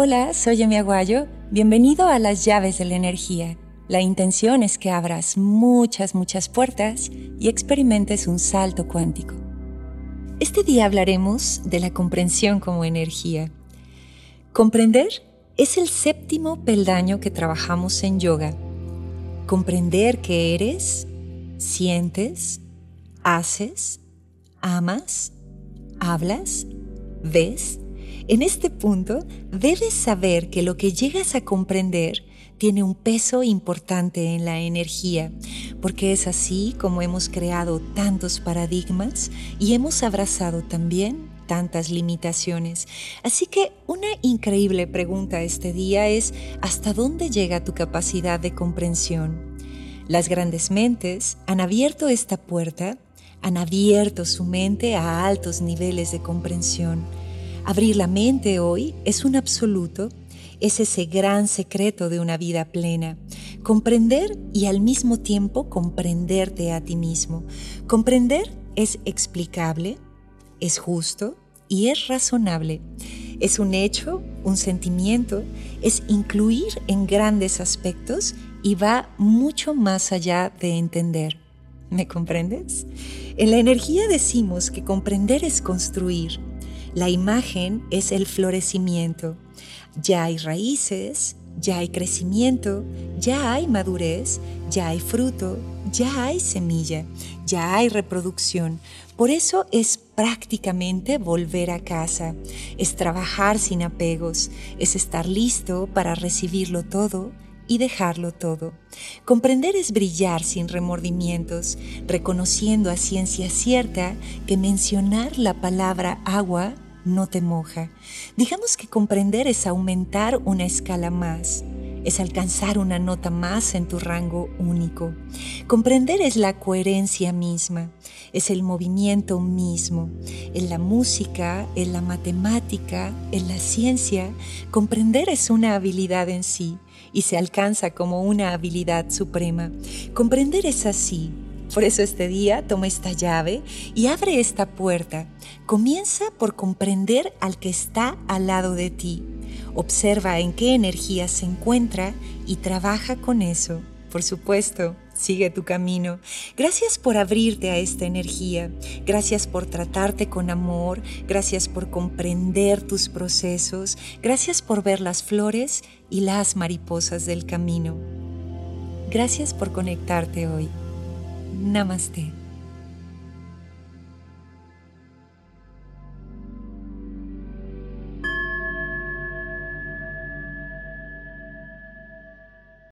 Hola, soy Emi Aguayo. Bienvenido a las llaves de la energía. La intención es que abras muchas, muchas puertas y experimentes un salto cuántico. Este día hablaremos de la comprensión como energía. Comprender es el séptimo peldaño que trabajamos en yoga. Comprender que eres, sientes, haces, amas, hablas, ves en este punto, debes saber que lo que llegas a comprender tiene un peso importante en la energía, porque es así como hemos creado tantos paradigmas y hemos abrazado también tantas limitaciones. Así que una increíble pregunta este día es, ¿hasta dónde llega tu capacidad de comprensión? Las grandes mentes han abierto esta puerta, han abierto su mente a altos niveles de comprensión Abrir la mente hoy es un absoluto, es ese gran secreto de una vida plena. Comprender y al mismo tiempo comprenderte a ti mismo. Comprender es explicable, es justo y es razonable. Es un hecho, un sentimiento, es incluir en grandes aspectos y va mucho más allá de entender. ¿Me comprendes? En la energía decimos que comprender es construir, la imagen es el florecimiento. Ya hay raíces, ya hay crecimiento, ya hay madurez, ya hay fruto, ya hay semilla, ya hay reproducción. Por eso es prácticamente volver a casa, es trabajar sin apegos, es estar listo para recibirlo todo y dejarlo todo. Comprender es brillar sin remordimientos, reconociendo a ciencia cierta que mencionar la palabra agua no te moja. Digamos que comprender es aumentar una escala más, es alcanzar una nota más en tu rango único. Comprender es la coherencia misma, es el movimiento mismo. En la música, en la matemática, en la ciencia, comprender es una habilidad en sí y se alcanza como una habilidad suprema. Comprender es así, por eso este día toma esta llave y abre esta puerta. Comienza por comprender al que está al lado de ti. Observa en qué energía se encuentra y trabaja con eso. Por supuesto, sigue tu camino. Gracias por abrirte a esta energía. Gracias por tratarte con amor. Gracias por comprender tus procesos. Gracias por ver las flores y las mariposas del camino. Gracias por conectarte hoy. Namaste.